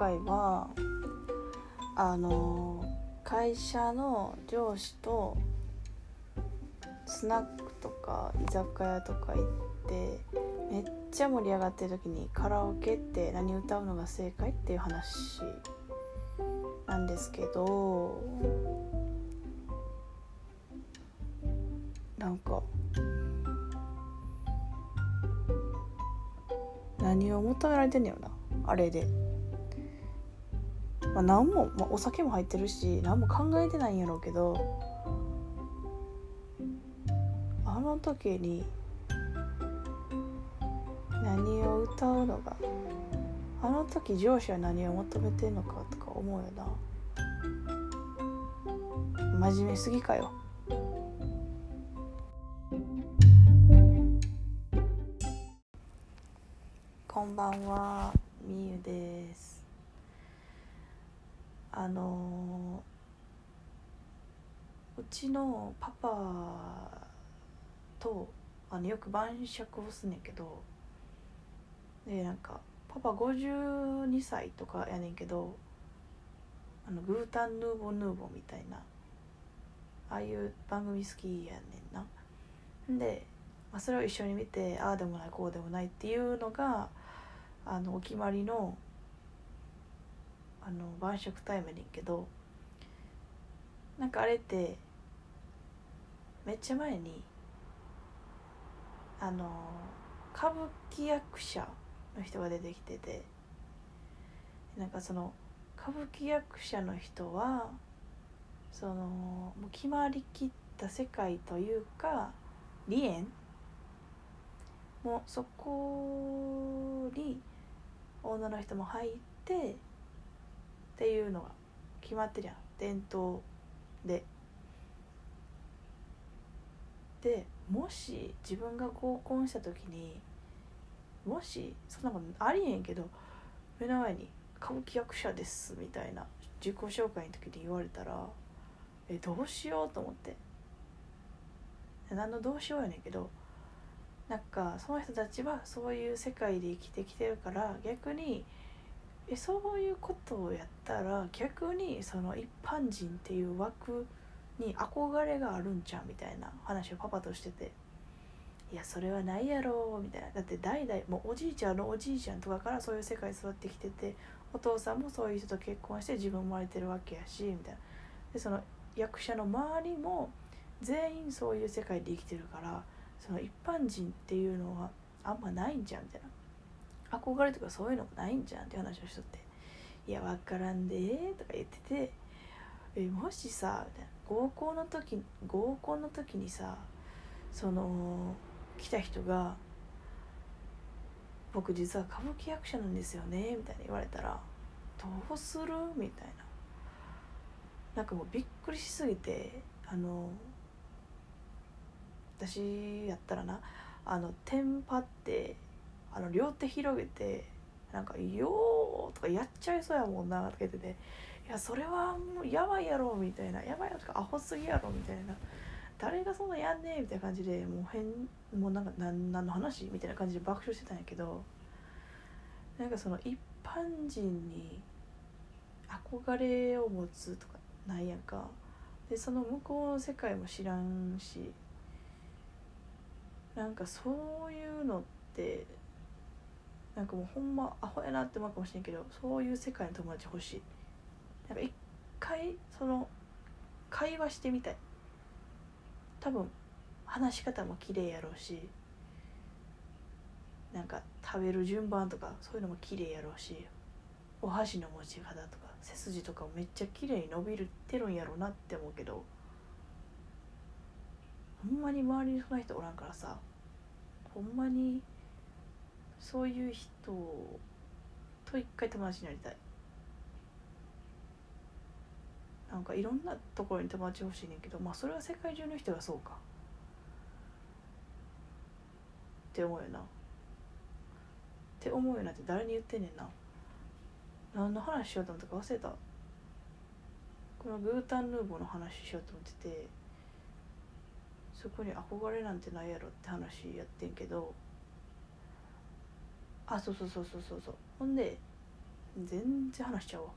回はあの会社の上司とスナックとか居酒屋とか行ってめっちゃ盛り上がってる時にカラオケって何歌うのが正解っていう話なんですけどなんか何を求められてんねやろなあれで。まあ、何も、まあ、お酒も入ってるし何も考えてないんやろうけどあの時に何を歌うのがあの時上司は何を求めてんのかとか思うよな。真面目すぎかよ。こんばんはみゆです。あのうちのパパとあのよく晩酌をすんねんけどでなんかパパ52歳とかやねんけどあのグータンヌーボーヌーボーみたいなああいう番組好きやねんな。で、まあ、それを一緒に見てああでもないこうでもないっていうのがあのお決まりのあの晩酌タイムやねんけどなんかあれってめっちゃ前にあの歌舞伎役者の人が出てきててなんかその歌舞伎役者の人はそのもう決まりきった世界というか離縁？もうそこに女の人も入ってっていうのが決まってるやん伝統で。でもし自分が合コンした時にもしそんなことありえんけど目の前に「歌舞伎役者です」みたいな自己紹介の時に言われたらえどうしようと思って何のどうしようやねんけどなんかその人たちはそういう世界で生きてきてるから逆にえそういうことをやったら逆にその一般人っていう枠に憧れがあるんちゃうみたいな話をパパとしてて。いやそれはないやろみたいな。だって代々もうおじいちゃんのおじいちゃんとかからそういう世界育ってきててお父さんもそういう人と結婚して自分生まれてるわけやしみたいな。でその役者の周りも全員そういう世界で生きてるからその一般人っていうのはあんまないんじゃんみたいな。憧れとかそういうのもないんじゃんって話をしとって「いや分からんで」とか言ってて「えもしさ」みたいな。合コンの時合コンの時にさその来た人が「僕実は歌舞伎役者なんですよね」みたいな言われたら「どうする?」みたいな。なんかもうびっくりしすぎてあの私やったらなあのテンパってあの両手広げてなんか「よー」とかやっちゃいそうやもんなとか言ってて「いやそれはもうやばいやろ」みたいな「やばいやろ」とか「アホすぎやろ」みたいな。誰がそんなやんねえみたいな感じでもう変もうなんか何何の話みたいな感じで爆笑してたんやけどなんかその一般人に憧れを持つとかないやんか。でその向こうの世界も知らんしなんかそういうのってなんかもうほんまアホやなって思うかもしれんけどそういう世界の友達欲しい。なんか一回その会話してみたい。多分話し方も綺麗やろうしなんか食べる順番とかそういうのも綺麗やろうしお箸の持ち方とか背筋とかめっちゃ綺麗に伸びるってるんやろうなって思うけどほんまに周りにそんな人おらんからさほんまにそういう人と一回友達になりたい。なんかいろんなところに友達欲しいねんけどまあそれは世界中の人がそうか。って思うよな。って思うよなって誰に言ってんねんな。何の話しようと思ったか忘れた。このグータンヌーボーの話しようと思っててそこに憧れなんてないやろって話やってんけどあそうそうそうそうそうそう。ほんで全然話しちゃうわ。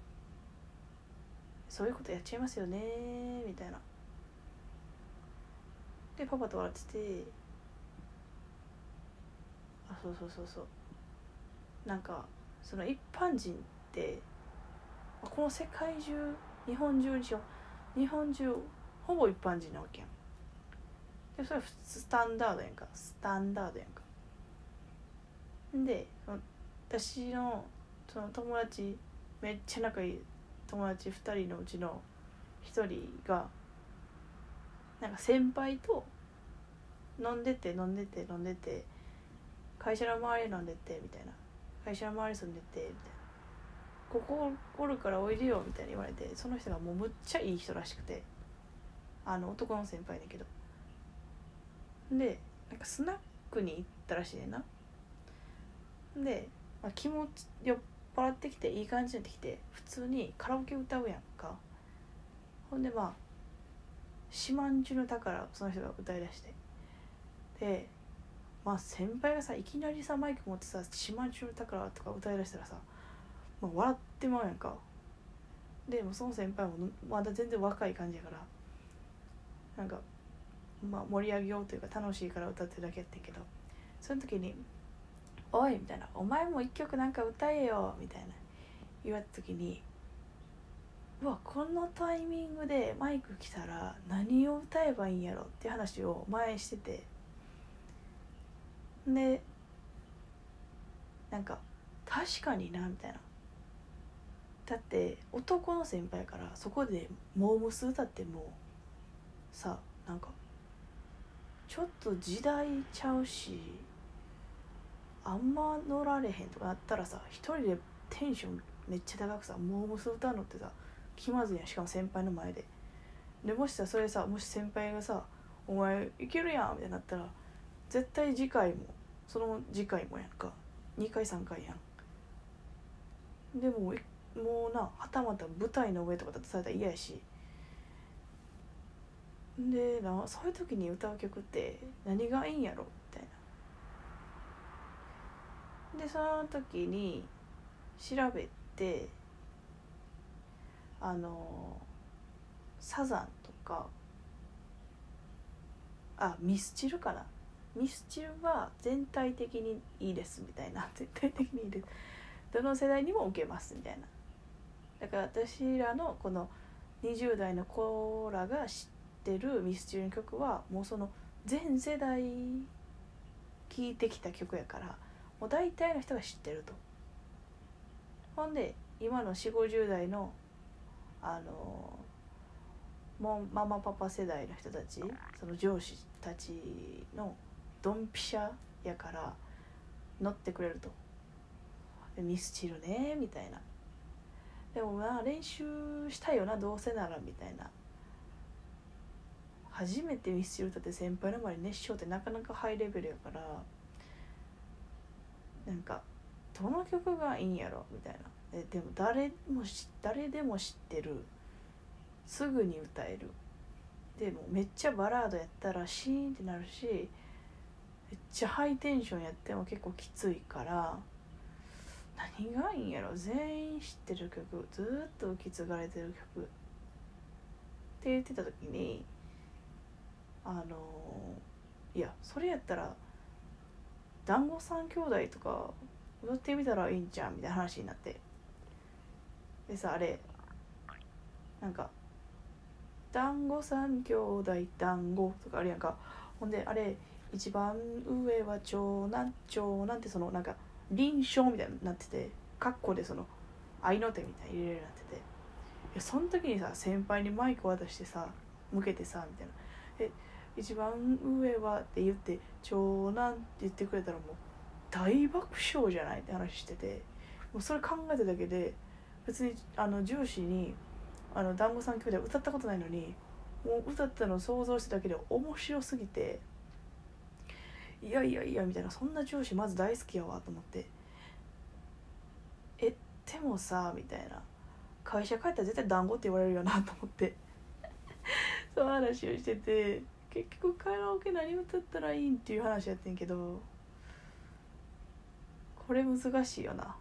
そういうことやっちゃいますよねみたいな。でパパと笑っててあそうそうそうそう。なんかその一般人ってこの世界中日本中にしよう。日本中ほぼ一般人なわけやん。でそれスタンダードやんか。スタンダードやんか。で私のその友達めっちゃ仲いい友達2人のうちの1人がなんか先輩と飲んでて飲んでて飲んでて会社の周り飲んでてみたいな。会社の周り住んでてみたいな。ここおるからおいでよみたいに言われてその人がもうむっちゃいい人らしくてあの男の先輩だけど。でなんかスナックに行ったらしいねんな。で、まあ、気持ち酔っ払ってきていい感じになってきて普通にカラオケ歌うやんか。ほんでまあ「四万十の宝」その人が歌いだして。でまあ先輩がさいきなりさマイク持ってさ「四万十の宝」とか歌いだしたらさ、まあ、笑ってまうやんか。でもその先輩もまだ全然若い感じやからなんかまあ盛り上げようというか楽しいから歌ってるだけやってんけどその時におい」みたいな「お前も一曲なんか歌えよ」みたいな。言われた時にうわこのタイミングでマイク来たら何を歌えばいいんやろ？って話を前してて。でなんか確かになみたいな。だって男の先輩からそこでモームス歌ってもさなんかちょっと時代ちゃうしあんま乗られへんとかなったらさ一人でテンションめっちゃ高くさモームス歌うのってさ気まずいやん。しかも先輩の前で。でもしさそれさもし先輩がさ「お前いけるやん」みたいになったら絶対次回もその次回もやんか。2回3回やん。でももうなはたまた舞台の上とかだとされたら嫌やし。でなそういう時に歌う曲って何がいいんやろ？でその時に調べてあのサザンとかあミスチルかな？ミスチルは全体的にいいですみたいな全体的にいいです。どの世代にも受けますみたいな。だから私らのこの20代の子らが知ってるミスチルの曲はもうその全世代聴いてきた曲やからもう大体の人が知ってると。ほんで今の4 5 0代のあのもうママパパ世代の人たちその上司たちのドンピシャやから乗ってくれると。ミスチルねみたいな。でもまあ練習したいよなどうせならみたいな。初めてミスチル歌って先輩の前に熱唱ってなかなかハイレベルやからなんかどの曲がいいんやろ？みたいな。ででも誰もし誰でも知ってる。すぐに歌える。でもめっちゃバラードやったらシーンってなるしめっちゃハイテンションやっても結構きついから何がいいんやろ？全員知ってる曲。ずっと受け継がれてる曲。って言ってた時にあのいやそれやったら団子三兄弟とか踊ってみたらいいんじゃんみたいな話になって。でさあれなんか「団子三兄弟団子」とかあるやんか。ほんであれ一番上は長男長男ってそのなんか臨床みたいになっててカッコでその合いの手みたいに入れるようになってて。いやその時にさ先輩にマイク渡してさ向けてさみたいな「え一番上は」って言って「長男」って言ってくれたらもう大爆笑じゃないって話しててもうそれ考えただけで別にあの上司に「あの団子三兄弟」歌ったことないのにもう歌ったのを想像しただけで面白すぎていやいやいやみたいなそんな上司まず大好きやわと思ってえでもさみたいな。会社帰ったら絶対団子って言われるよなと思って。そう話をしてて結局カラオケ何歌ったらいいんっていう話やってんけどこれ難しいよな。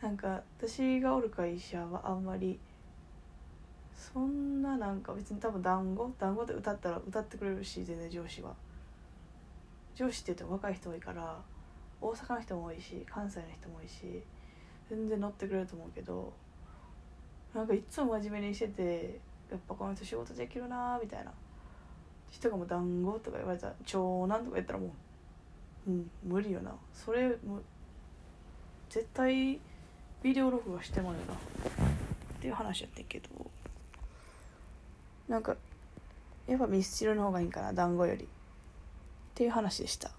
なんか私がおる会社はあんまりそんななんか別に多分団子団子で歌ったら歌ってくれるし全然上司は。上司って言っても若い人多いから大阪の人も多いし関西の人も多いし全然乗ってくれると思うけどなんかいつも真面目にしててやっぱこの人仕事できるなみたいな。人がもう団子とか言われたら長男とか言ったらもううん無理よな。それも絶対ビデオ録画してもらうな。っていう話やってんけど。なんかやっぱミスチルの方がいいんかな団子より。っていう話でした。